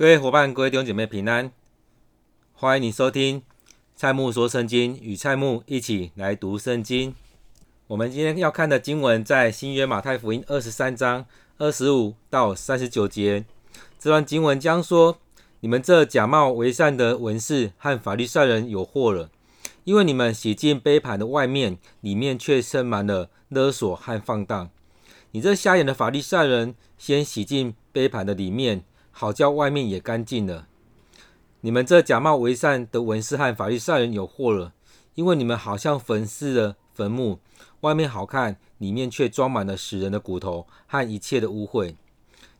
各位伙伴、各位弟兄姐妹平安，欢迎你收听蔡牧说圣经，与蔡牧一起来读圣经。我们今天要看的经文在新约马太福音二十三章二十五到三十九节。这段经文将说：你们这假冒为善的文士和法利赛人有祸了，因为你们洗净杯盘的外面，里面却盛满了勒索和放荡。你这瞎眼的法利赛人，先洗净杯盘的里面。好叫外面也干净了。你们这假冒为善的文士和法利赛人有祸了，因为你们好像坟墓的坟墓，外面好看，里面却装满了死人的骨头和一切的污秽。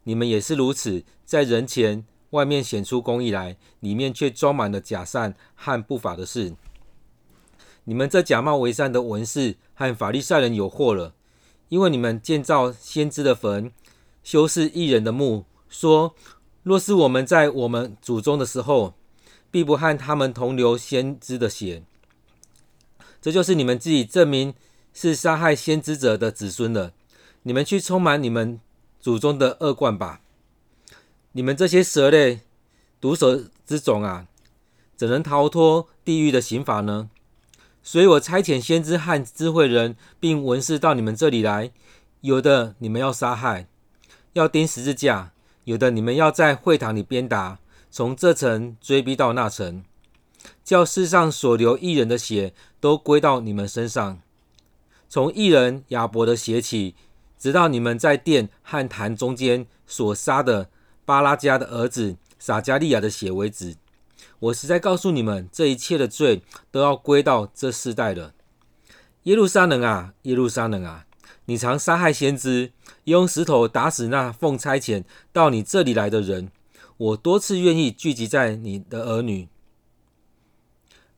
你们也是如此，在人前外面显出公义来，里面却装满了假善和不法的事。你们这假冒为善的文士和法利赛人有祸了，因为你们建造先知的坟，修饰义人的墓，说。若是我们在我们祖宗的时候，必不和他们同流先知的血。这就是你们自己证明是杀害先知者的子孙了。你们去充满你们祖宗的恶贯吧！你们这些蛇类、毒蛇之种啊，怎能逃脱地狱的刑罚呢？所以我差遣先知和智慧人，并文士到你们这里来，有的你们要杀害，要钉十字架。有的你们要在会堂里鞭打，从这层追逼到那层，叫世上所流义人的血都归到你们身上。从义人亚伯的血起，直到你们在殿和坛中间所杀的巴拉加的儿子撒迦利亚的血为止。我实在告诉你们，这一切的罪都要归到这世代了。耶路撒冷啊，耶路撒冷啊！你常杀害先知，用石头打死那奉差遣到你这里来的人。我多次愿意聚集在你的儿女，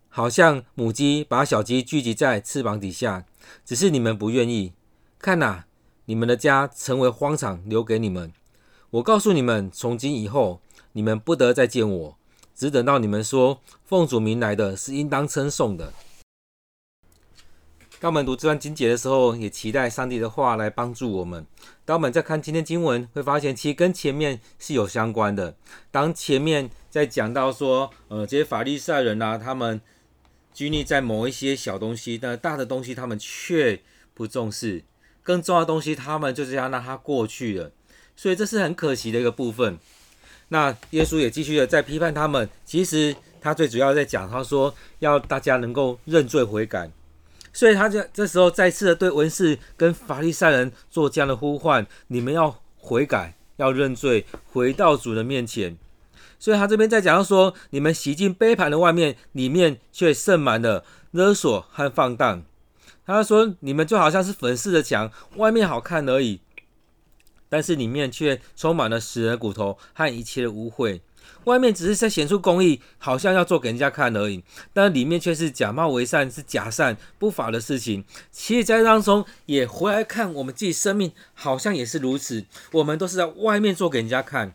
好像母鸡把小鸡聚集在翅膀底下，只是你们不愿意。看哪，你们的家成为荒场，留给你们。我告诉你们，从今以后，你们不得再见我，只等到你们说奉主名来的是应当称颂的。当我们读这段经节的时候，也期待上帝的话来帮助我们。当我们在看今天经文，会发现其实跟前面是有相关的。当前面在讲到说，呃，这些法利赛人啊，他们拘泥在某一些小东西，但大的东西他们却不重视，更重要的东西他们就这样让它过去了。所以这是很可惜的一个部分。那耶稣也继续的在批判他们。其实他最主要在讲，他说要大家能够认罪悔改。所以他就这时候再次的对文士跟法利赛人做这样的呼唤：你们要悔改，要认罪，回到主的面前。所以他这边在讲到说：你们洗净杯盘的外面，里面却盛满了勒索和放荡。他说：你们就好像是粉饰的墙，外面好看而已，但是里面却充满了死人骨头和一切的污秽。外面只是在显出公义，好像要做给人家看而已，但里面却是假冒为善，是假善不法的事情。其实，在当中也回来看我们自己生命，好像也是如此。我们都是在外面做给人家看，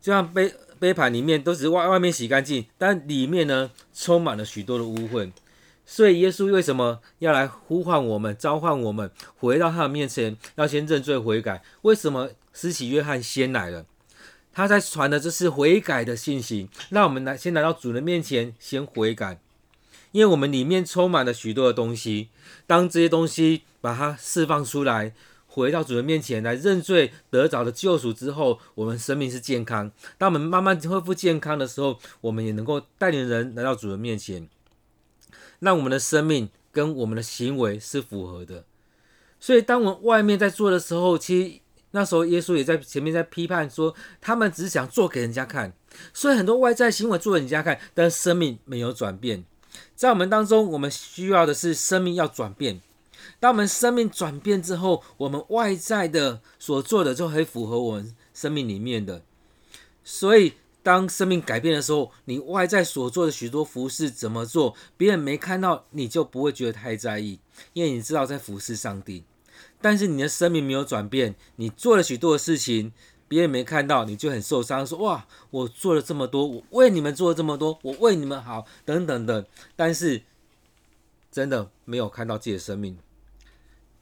就像杯杯盘里面都只是外外面洗干净，但里面呢充满了许多的污秽。所以，耶稣为什么要来呼唤我们、召唤我们回到他的面前，要先认罪悔改？为什么施洗约翰先来了？他在传的这是悔改的信息，让我们来先来到主人面前，先悔改，因为我们里面充满了许多的东西。当这些东西把它释放出来，回到主人面前来认罪，得着的救赎之后，我们生命是健康。当我们慢慢恢复健康的时候，我们也能够带领人来到主人面前，让我们的生命跟我们的行为是符合的。所以，当我们外面在做的时候，其实。那时候，耶稣也在前面在批判说，他们只是想做给人家看，所以很多外在行为做给人家看，但生命没有转变。在我们当中，我们需要的是生命要转变。当我们生命转变之后，我们外在的所做的就会符合我们生命里面的。所以，当生命改变的时候，你外在所做的许多服事怎么做，别人没看到，你就不会觉得太在意，因为你知道在服事上帝。但是你的生命没有转变，你做了许多的事情，别人没看到，你就很受伤，说哇，我做了这么多，我为你们做了这么多，我为你们好，等等的。但是真的没有看到自己的生命，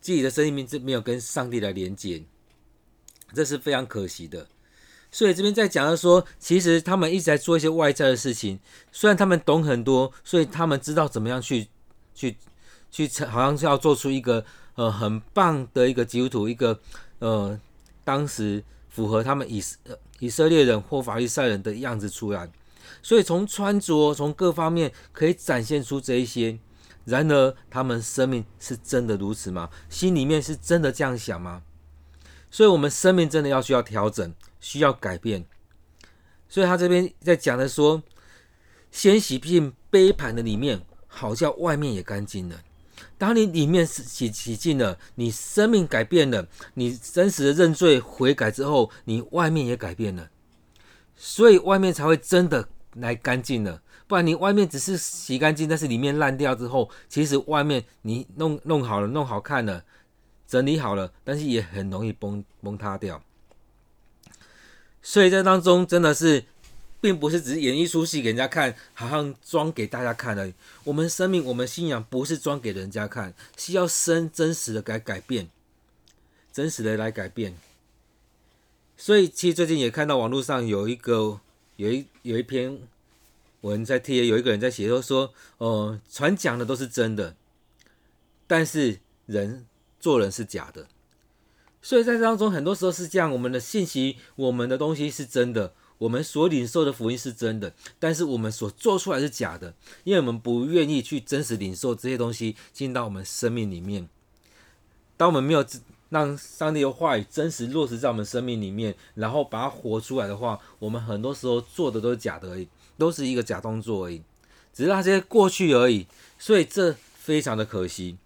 自己的生命是没有跟上帝来连接，这是非常可惜的。所以这边在讲的说，其实他们一直在做一些外在的事情，虽然他们懂很多，所以他们知道怎么样去去去，好像是要做出一个呃很棒的一个基督徒，一个呃当时符合他们以以色列人或法利赛人的样子出来。所以从穿着从各方面可以展现出这一些。然而，他们生命是真的如此吗？心里面是真的这样想吗？所以，我们生命真的要需要调整，需要改变。所以他这边在讲的说，先洗净杯盘的里面，好叫外面也干净了。当你里面洗洗净了，你生命改变了，你真实的认罪悔改之后，你外面也改变了，所以外面才会真的来干净了。不然你外面只是洗干净，但是里面烂掉之后，其实外面你弄弄好了，弄好看了，整理好了，但是也很容易崩崩塌掉。所以在当中真的是，并不是只是演一出戏给人家看，好像装给大家看而已。我们生命，我们信仰不是装给人家看，是要生真实的改改变，真实的来改变。所以其实最近也看到网络上有一个有一有一篇。我们在贴，有一个人在写，说说，呃，传讲的都是真的，但是人做人是假的，所以在当中，很多时候是这样，我们的信息，我们的东西是真的，我们所领受的福音是真的，但是我们所做出来是假的，因为我们不愿意去真实领受这些东西进到我们生命里面。当我们没有让上帝的话语真实落实在我们生命里面，然后把它活出来的话，我们很多时候做的都是假的而已。都是一个假动作而已，只是那些过去而已，所以这非常的可惜。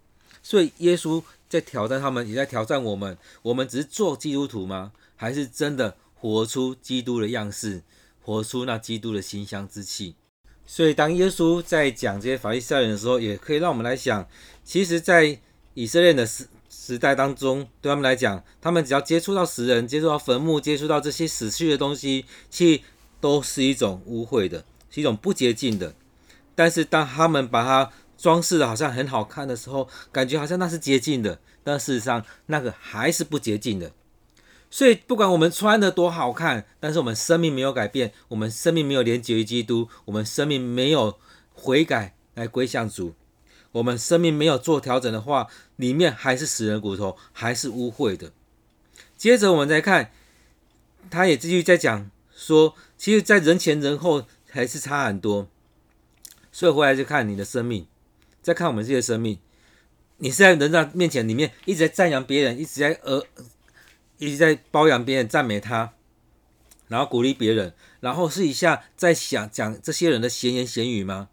所以耶稣在挑战他们，也在挑战我们。我们只是做基督徒吗？还是真的活出基督的样式，活出那基督的馨香之气？所以当耶稣在讲这些法利赛人的时候，也可以让我们来想，其实，在以色列的时时代当中，对他们来讲，他们只要接触到死人，接触到坟墓，接触到这些死去的东西，其。都是一种污秽的，是一种不洁净的。但是当他们把它装饰的好像很好看的时候，感觉好像那是洁净的，但事实上那个还是不洁净的。所以不管我们穿的多好看，但是我们生命没有改变，我们生命没有连接于基督，我们生命没有悔改来归向主，我们生命没有做调整的话，里面还是死人骨头，还是污秽的。接着我们再看，他也继续在讲说。其实，在人前人后还是差很多，所以回来就看你的生命，再看我们这些生命，你是在人在面前里面一直在赞扬别人，一直在呃，一直在包养别人、赞美他，然后鼓励别人，然后试一下在想讲这些人的闲言闲语吗？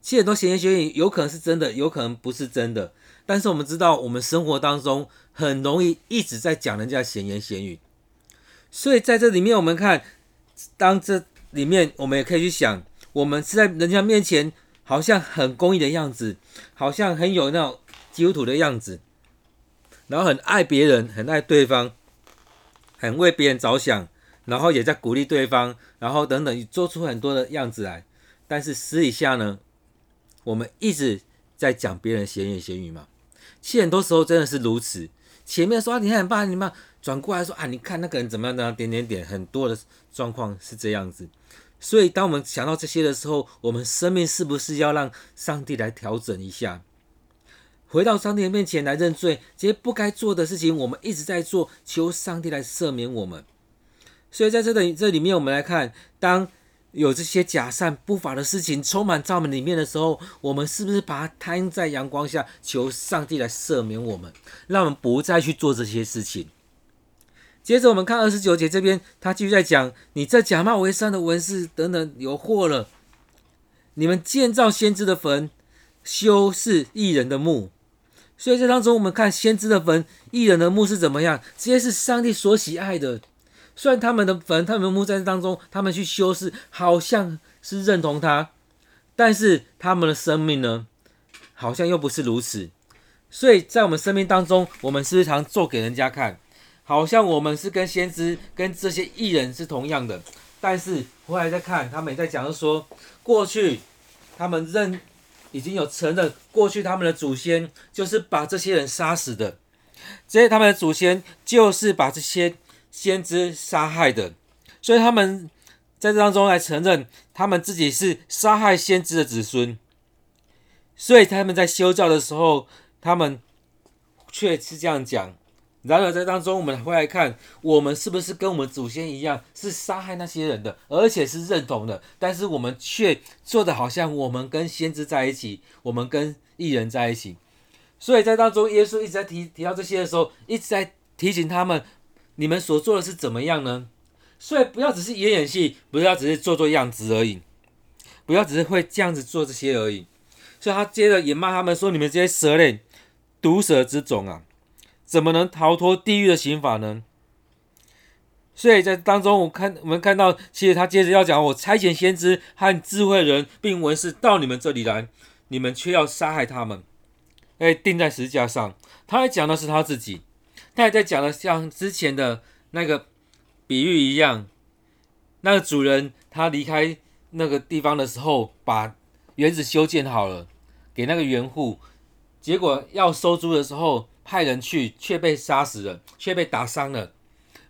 其实很多闲言闲语有可能是真的，有可能不是真的，但是我们知道，我们生活当中很容易一直在讲人家闲言闲语，所以在这里面我们看。当这里面，我们也可以去想，我们是在人家面前好像很公益的样子，好像很有那种基督徒的样子，然后很爱别人，很爱对方，很为别人着想，然后也在鼓励对方，然后等等，做出很多的样子来。但是私底下呢，我们一直在讲别人闲言闲语嘛。其实很多时候真的是如此。前面说，你很棒，你们转过来说啊，你看那个人怎么样？那样点点点，很多的状况是这样子。所以，当我们想到这些的时候，我们生命是不是要让上帝来调整一下，回到上帝的面前来认罪？这些不该做的事情，我们一直在做，求上帝来赦免我们。所以，在这里这里面，我们来看，当。有这些假善不法的事情充满在我们里面的时候，我们是不是把它摊在阳光下，求上帝来赦免我们，让我们不再去做这些事情？接着我们看二十九节这边，他继续在讲：你这假冒为善的文士等等有祸了！你们建造先知的坟，修饰义人的墓。所以这当中，我们看先知的坟、义人的墓是怎么样？这些是上帝所喜爱的。虽然他们的坟、他们的墓在当中，他们去修饰，好像是认同他，但是他们的生命呢，好像又不是如此。所以在我们生命当中，我们时常做给人家看，好像我们是跟先知、跟这些艺人是同样的。但是后来再看，他们也在讲说，过去他们认已经有承认，过去他们的祖先就是把这些人杀死的，这些他们的祖先就是把这些。先知杀害的，所以他们在这当中来承认他们自己是杀害先知的子孙。所以他们在修教的时候，他们却是这样讲。然而在当中，我们会来看，我们是不是跟我们祖先一样，是杀害那些人的，而且是认同的。但是我们却做的好像我们跟先知在一起，我们跟异人在一起。所以在当中，耶稣一直在提提到这些的时候，一直在提醒他们：你们所做的是怎么样呢？所以不要只是演演戏，不要只是做做样子而已，不要只是会这样子做这些而已。所以他接着也骂他们说：你们这些蛇类、毒蛇之种啊！怎么能逃脱地狱的刑罚呢？所以在当中，我看我们看到，其实他接着要讲：我差遣先知和智慧人，并文士到你们这里来，你们却要杀害他们，哎，钉在十字架上。他还讲的是他自己，他还在讲的像之前的那个比喻一样，那个主人他离开那个地方的时候，把园子修建好了，给那个园户，结果要收租的时候。派人去，却被杀死了，却被打伤了。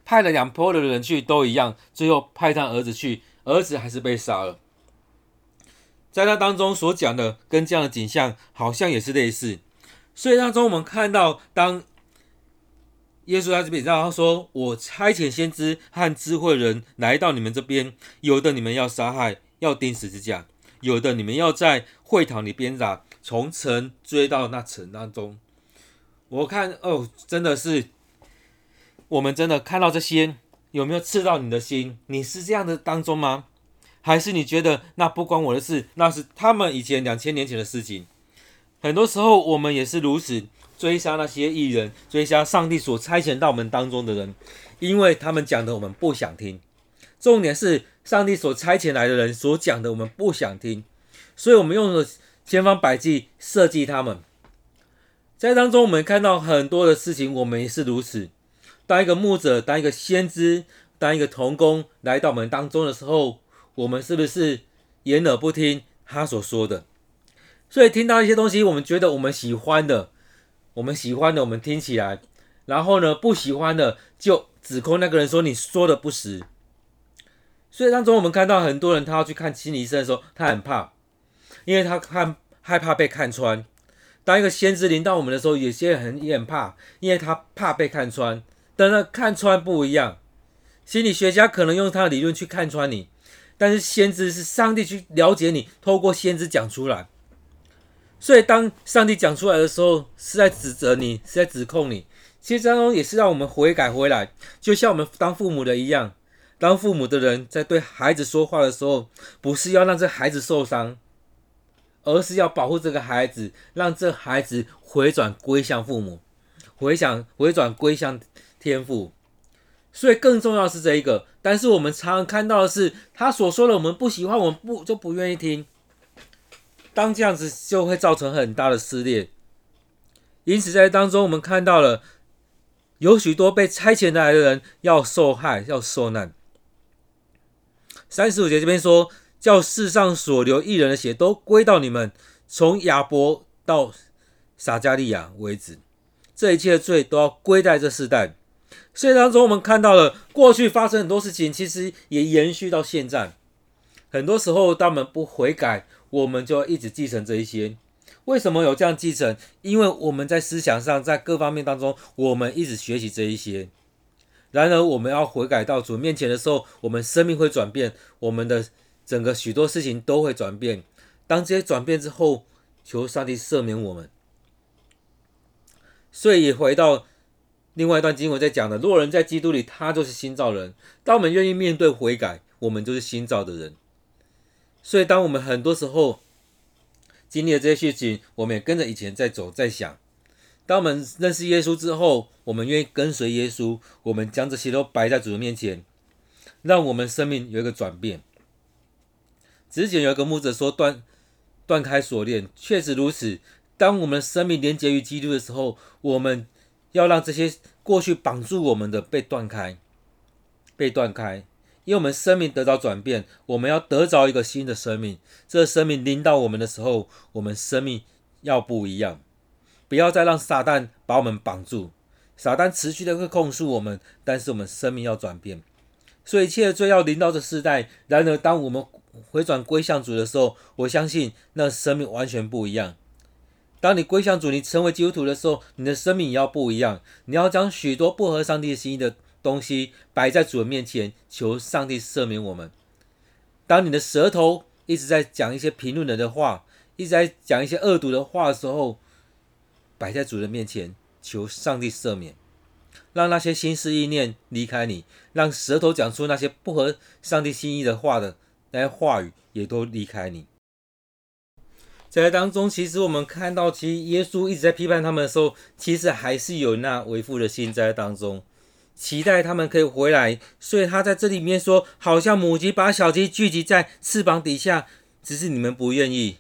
派了两波的人去，都一样。最后派他儿子去，儿子还是被杀了。在那当中所讲的，跟这样的景象好像也是类似。所以当中我们看到，当耶稣在这边，然后说：“我差遣先知和智慧人来到你们这边，有的你们要杀害，要钉十字架；有的你们要在会堂里鞭打，从城追到那城当中。”我看哦，真的是，我们真的看到这些，有没有刺到你的心？你是这样的当中吗？还是你觉得那不关我的事，那是他们以前两千年前的事情？很多时候我们也是如此，追杀那些艺人，追杀上帝所差遣到我们当中的人，因为他们讲的我们不想听。重点是上帝所差遣来的人所讲的我们不想听，所以我们用了千方百计设计他们。在当中，我们看到很多的事情，我们也是如此。当一个牧者，当一个先知，当一个童工来到我们当中的时候，我们是不是掩耳不听他所说的？所以听到一些东西，我们觉得我们喜欢的，我们喜欢的，我们听起来，然后呢，不喜欢的就指控那个人说你说的不实。所以当中，我们看到很多人，他要去看心理医生的时候，他很怕，因为他看害怕被看穿。当一个先知临到我们的时候，有些人很也很怕，因为他怕被看穿。但那看穿不一样，心理学家可能用他的理论去看穿你，但是先知是上帝去了解你，透过先知讲出来。所以当上帝讲出来的时候，是在指责你，是在指控你。其实当中也是让我们悔改回来，就像我们当父母的一样，当父母的人在对孩子说话的时候，不是要让这孩子受伤。而是要保护这个孩子，让这孩子回转归向父母，回想回转归向天父。所以更重要是这一个。但是我们常常看到的是，他所说的我们不喜欢，我们不就不愿意听。当这样子就会造成很大的撕裂。因此在当中，我们看到了有许多被差遣来的人要受害，要受难。三十五节这边说。叫世上所流一人的血都归到你们，从亚伯到撒迦利亚为止，这一切的罪都要归在这世代。所以当中我们看到了过去发生很多事情，其实也延续到现在。很多时候，当我们不悔改，我们就一直继承这一些。为什么有这样继承？因为我们在思想上，在各方面当中，我们一直学习这一些。然而，我们要悔改到主面前的时候，我们生命会转变，我们的。整个许多事情都会转变。当这些转变之后，求上帝赦免我们。所以回到另外一段经文在讲的：若人在基督里，他就是新造人。当我们愿意面对悔改，我们就是新造的人。所以，当我们很多时候经历了这些事情，我们也跟着以前在走，在想。当我们认识耶稣之后，我们愿意跟随耶稣，我们将这些都摆在主的面前，让我们生命有一个转变。之前有一个牧者说断断开锁链，确实如此。当我们生命连接于基督的时候，我们要让这些过去绑住我们的被断开，被断开，因为我们生命得到转变，我们要得着一个新的生命。这生命临到我们的时候，我们生命要不一样，不要再让撒旦把我们绑住。撒旦持续的会控诉我们，但是我们生命要转变。所以一切的罪要临到这世代。然而，当我们回转归向主的时候，我相信那生命完全不一样。当你归向主，你成为基督徒的时候，你的生命也要不一样。你要将许多不合上帝心意的东西摆在主的面前，求上帝赦免我们。当你的舌头一直在讲一些评论人的话，一直在讲一些恶毒的话的时候，摆在主的面前，求上帝赦免。让那些心思意念离开你，让舌头讲出那些不合上帝心意的话的那些话语也都离开你。在当中，其实我们看到，其实耶稣一直在批判他们的时候，其实还是有那为父的心在当中，期待他们可以回来。所以他在这里面说，好像母鸡把小鸡聚集在翅膀底下，只是你们不愿意。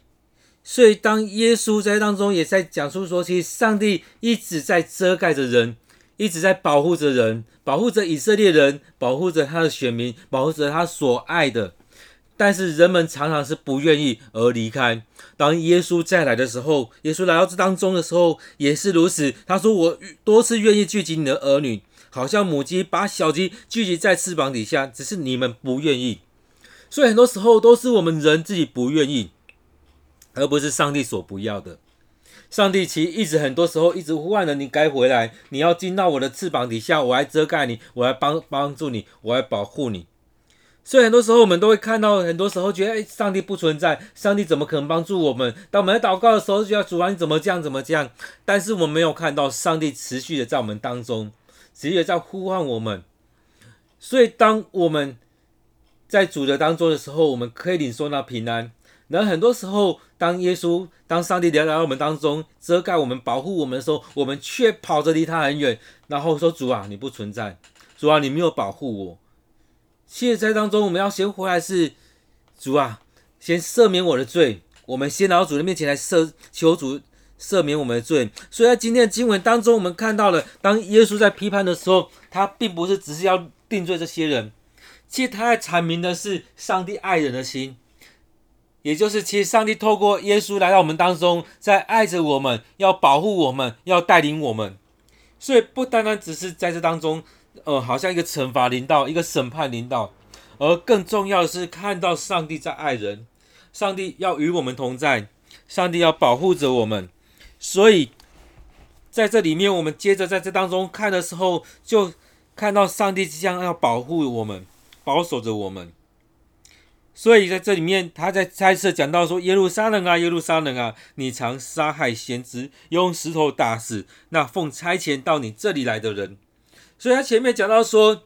所以当耶稣在当中也在讲述说，其实上帝一直在遮盖着人。一直在保护着人，保护着以色列人，保护着他的选民，保护着他所爱的。但是人们常常是不愿意而离开。当耶稣再来的时候，耶稣来到这当中的时候，也是如此。他说：“我多次愿意聚集你的儿女，好像母鸡把小鸡聚集在翅膀底下，只是你们不愿意。”所以很多时候都是我们人自己不愿意，而不是上帝所不要的。上帝其实一直很多时候一直呼唤着你该回来，你要进到我的翅膀底下，我来遮盖你，我来帮帮助你，我来保护你。所以很多时候我们都会看到，很多时候觉得，哎，上帝不存在，上帝怎么可能帮助我们？当我们在祷告的时候，就要主啊，你怎么这样，怎么这样？但是我们没有看到上帝持续的在我们当中，持续在呼唤我们。所以当我们在主的当中的时候，我们可以领受那平安。然后很多时候，当耶稣、当上帝来到我们当中，遮盖我们、保护我们的时候，我们却跑着离他很远，然后说：“主啊，你不存在，主啊，你没有保护我。”其实，当中，我们要先回来是主啊，先赦免我的罪。我们先来到主的面前来赦，求主赦免我们的罪。所以在今天的经文当中，我们看到了，当耶稣在批判的时候，他并不是只是要定罪这些人，其实他在阐明的是上帝爱人的心。也就是，其实上帝透过耶稣来到我们当中，在爱着我们，要保护我们，要带领我们。所以不单单只是在这当中，呃，好像一个惩罚领导，一个审判领导，而更重要的是看到上帝在爱人，上帝要与我们同在，上帝要保护着我们。所以在这里面，我们接着在这当中看的时候，就看到上帝即将要保护我们，保守着我们。所以在这里面，他在再次讲到说：“耶路撒冷啊，耶路撒冷啊，你常杀害先知，用石头打死那奉差遣到你这里来的人。”所以他前面讲到说，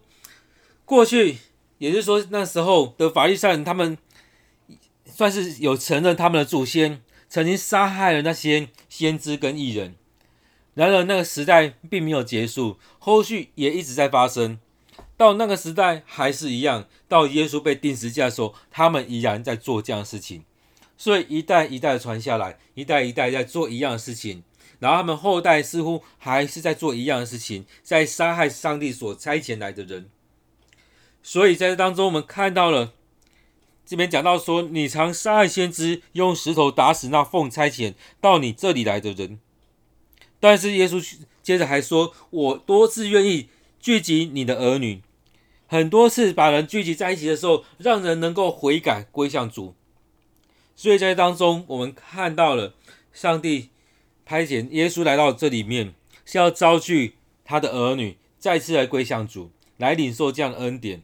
过去也就是说那时候的法利赛人，他们算是有承认他们的祖先曾经杀害了那些先知跟义人。然而那个时代并没有结束，后续也一直在发生。到那个时代还是一样，到耶稣被钉十字架的时候，他们依然在做这样的事情，所以一代一代传下来，一代一代在做一样的事情，然后他们后代似乎还是在做一样的事情，在杀害上帝所差遣来的人。所以在这当中，我们看到了这边讲到说，你常杀害先知，用石头打死那奉差遣到你这里来的人。但是耶稣接着还说，我多次愿意聚集你的儿女。很多次把人聚集在一起的时候，让人能够悔改归向主。所以在当中，我们看到了上帝派遣耶稣来到这里面，是要招聚他的儿女再次来归向主，来领受这样的恩典。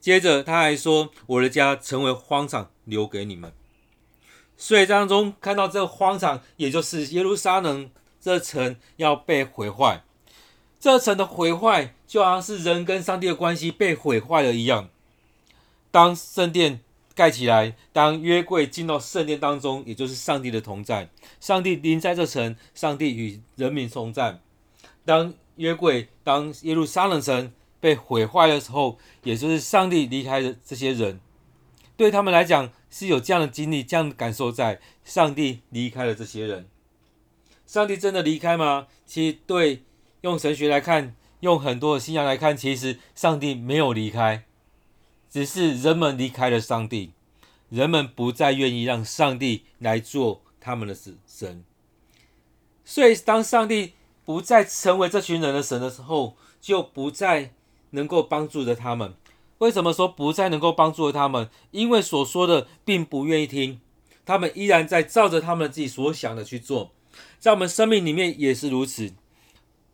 接着他还说：“我的家成为荒场，留给你们。”所以当中看到这个荒场，也就是耶路撒冷这城要被毁坏。这城的毁坏，就好像是人跟上帝的关系被毁坏了一样。当圣殿盖起来，当约柜进到圣殿当中，也就是上帝的同在，上帝临在这城，上帝与人民同在。当约柜，当耶路撒冷城被毁坏的时候，也就是上帝离开了这些人。对他们来讲，是有这样的经历、这样的感受在，在上帝离开了这些人。上帝真的离开吗？其实对。用神学来看，用很多的信仰来看，其实上帝没有离开，只是人们离开了上帝，人们不再愿意让上帝来做他们的神。所以，当上帝不再成为这群人的神的时候，就不再能够帮助着他们。为什么说不再能够帮助他们？因为所说的并不愿意听，他们依然在照着他们自己所想的去做。在我们生命里面也是如此。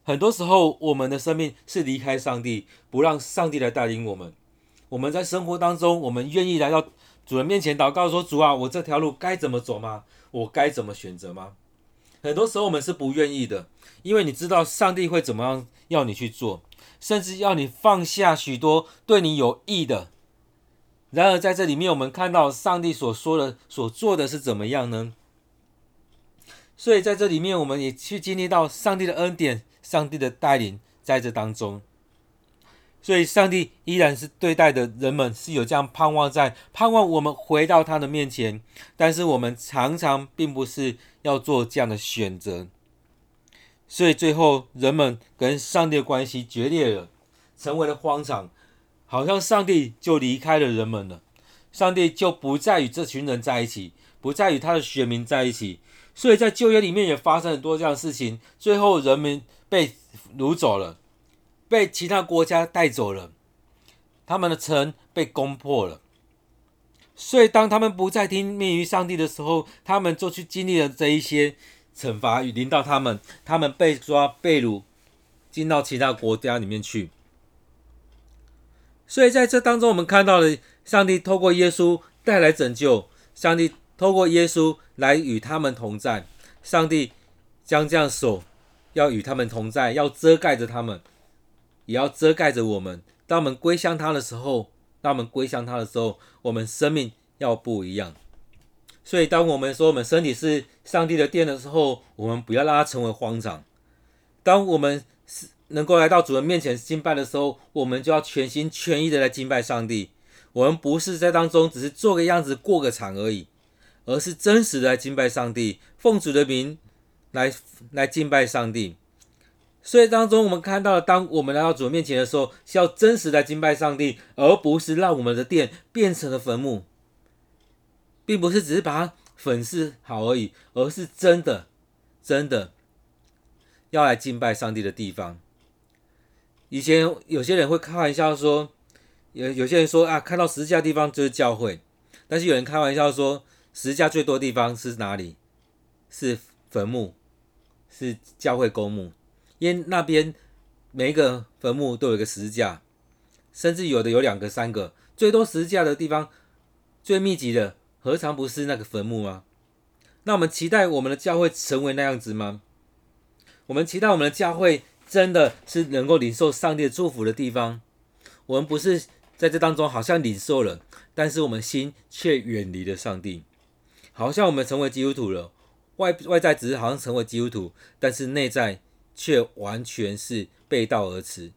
很多时候，我们的生命是离开上帝，不让上帝来带领我们。我们在生活当中，我们愿意来到主人面前祷告，说：“主啊，我这条路该怎么走吗？我该怎么选择吗？”很多时候，我们是不愿意的，因为你知道上帝会怎么样要你去做。甚至要你放下许多对你有益的。然而，在这里面，我们看到上帝所说的、所做的是怎么样呢？所以，在这里面，我们也去经历到上帝的恩典、上帝的带领在这当中。所以，上帝依然是对待的人们是有这样盼望在，盼望我们回到他的面前。但是，我们常常并不是要做这样的选择。所以最后，人们跟上帝的关系决裂了，成为了荒场，好像上帝就离开了人们了，上帝就不再与这群人在一起，不再与他的选民在一起。所以在旧约里面也发生很多这样的事情，最后人们被掳走了，被其他国家带走了，他们的城被攻破了。所以当他们不再听命于上帝的时候，他们就去经历了这一些。惩罚与临到他们，他们被抓被掳，进到其他国家里面去。所以在这当中，我们看到了上帝透过耶稣带来拯救，上帝透过耶稣来与他们同在。上帝将这样手要与他们同在，要遮盖着他们，也要遮盖着我们。当我们归向他的时候，当我们归向他的时候，我们生命要不一样。所以，当我们说我们身体是上帝的殿的时候，我们不要让它成为荒场。当我们是能够来到主人面前敬拜的时候，我们就要全心全意的来敬拜上帝。我们不是在当中只是做个样子过个场而已，而是真实的来敬拜上帝，奉主的名来来敬拜上帝。所以当中我们看到了，当我们来到主面前的时候，是要真实的来敬拜上帝，而不是让我们的殿变成了坟墓。并不是只是把它粉饰好而已，而是真的、真的要来敬拜上帝的地方。以前有些人会开玩笑说，有有些人说啊，看到十字架的地方就是教会，但是有人开玩笑说，十字架最多的地方是哪里？是坟墓，是教会公墓，因那边每一个坟墓都有一个十字架，甚至有的有两个、三个，最多十字架的地方，最密集的。何尝不是那个坟墓吗？那我们期待我们的教会成为那样子吗？我们期待我们的教会真的是能够领受上帝的祝福的地方。我们不是在这当中好像领受了，但是我们心却远离了上帝。好像我们成为基督徒了，外外在只是好像成为基督徒，但是内在却完全是背道而驰。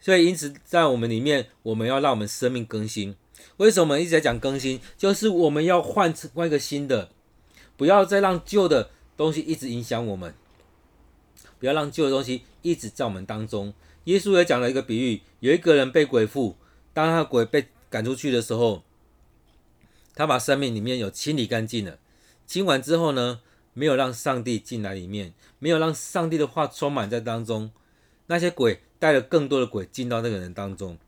所以因此在我们里面，我们要让我们生命更新。为什么我们一直在讲更新？就是我们要换成换一个新的，不要再让旧的东西一直影响我们，不要让旧的东西一直在我们当中。耶稣也讲了一个比喻，有一个人被鬼附，当他鬼被赶出去的时候，他把生命里面有清理干净了。清完之后呢，没有让上帝进来里面，没有让上帝的话充满在当中，那些鬼带了更多的鬼进到那个人当中。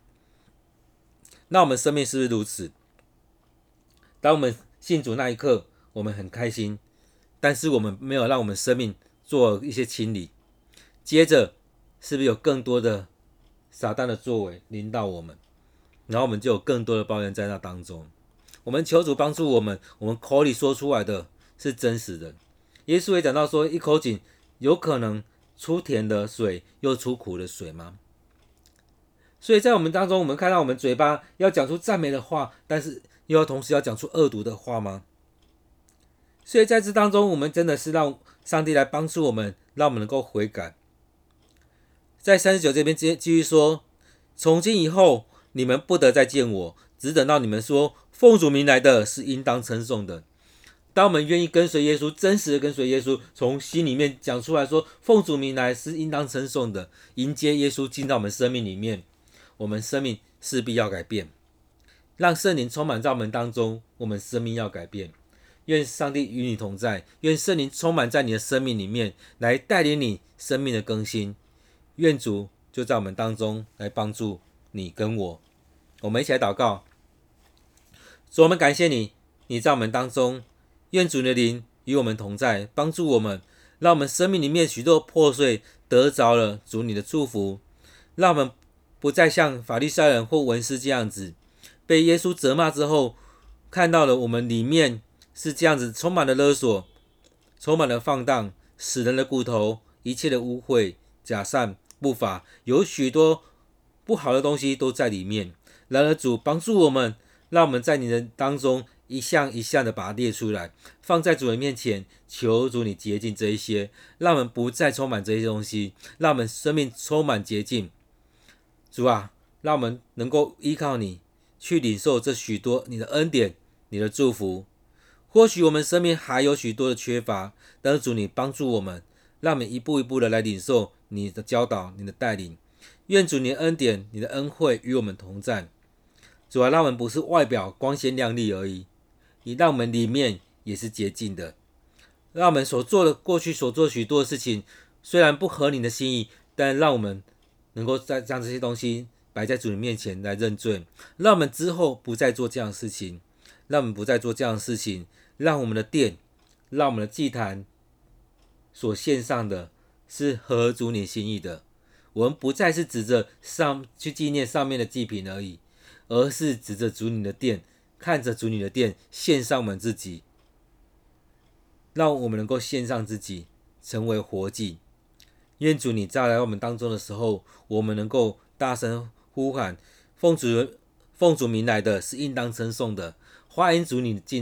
那我们生命是不是如此？当我们信主那一刻，我们很开心，但是我们没有让我们生命做一些清理。接着，是不是有更多的撒旦的作为临到我们？然后我们就有更多的抱怨在那当中。我们求主帮助我们，我们口里说出来的是真实的。耶稣也讲到说，一口井有可能出甜的水，又出苦的水吗？所以在我们当中，我们看到我们嘴巴要讲出赞美的话，但是又要同时要讲出恶毒的话吗？所以在这当中，我们真的是让上帝来帮助我们，让我们能够悔改。在三十九这边继继续说：从今以后，你们不得再见我，只等到你们说奉主名来的是应当称颂的。当我们愿意跟随耶稣，真实的跟随耶稣，从心里面讲出来说奉主名来是应当称颂的，迎接耶稣进到我们生命里面。我们生命势必要改变，让圣灵充满在我们当中。我们生命要改变，愿上帝与你同在，愿圣灵充满在你的生命里面，来带领你生命的更新。愿主就在我们当中来帮助你跟我。我们一起来祷告。主，我们感谢你，你在我们当中，愿主的灵与我们同在，帮助我们，让我们生命里面许多破碎得着了主你的祝福，让我们不再像法利赛人或文士这样子，被耶稣责骂之后，看到了我们里面是这样子，充满了勒索，充满了放荡，死人的骨头，一切的污秽、假善、不法，有许多不好的东西都在里面。然而主帮助我们。让我们在你的当中一项一项的把它列出来，放在主人面前，求主你洁净这一些，让我们不再充满这些东西，让我们生命充满洁净。主啊，让我们能够依靠你去领受这许多你的恩典、你的祝福。或许我们生命还有许多的缺乏，但是主你帮助我们，让我们一步一步的来领受你的教导、你的带领。愿主你的恩典、你的恩惠与我们同在。主啊，让我们不是外表光鲜亮丽而已，你让我们里面也是洁净的。让我们所做的过去所做许多的事情，虽然不合你的心意，但让我们能够在将这些东西摆在主的面前来认罪。让我们之后不再做这样的事情，让我们不再做这样的事情，让我们的殿，让我们的祭坛所献上的是合主你心意的。我们不再是指着上去纪念上面的祭品而已。而是指着主你的殿，看着主你的殿，献上我们自己，让我们能够献上自己，成为活祭。愿主你再来我们当中的时候，我们能够大声呼喊，奉主奉主名来的是应当称颂的，欢迎主你进。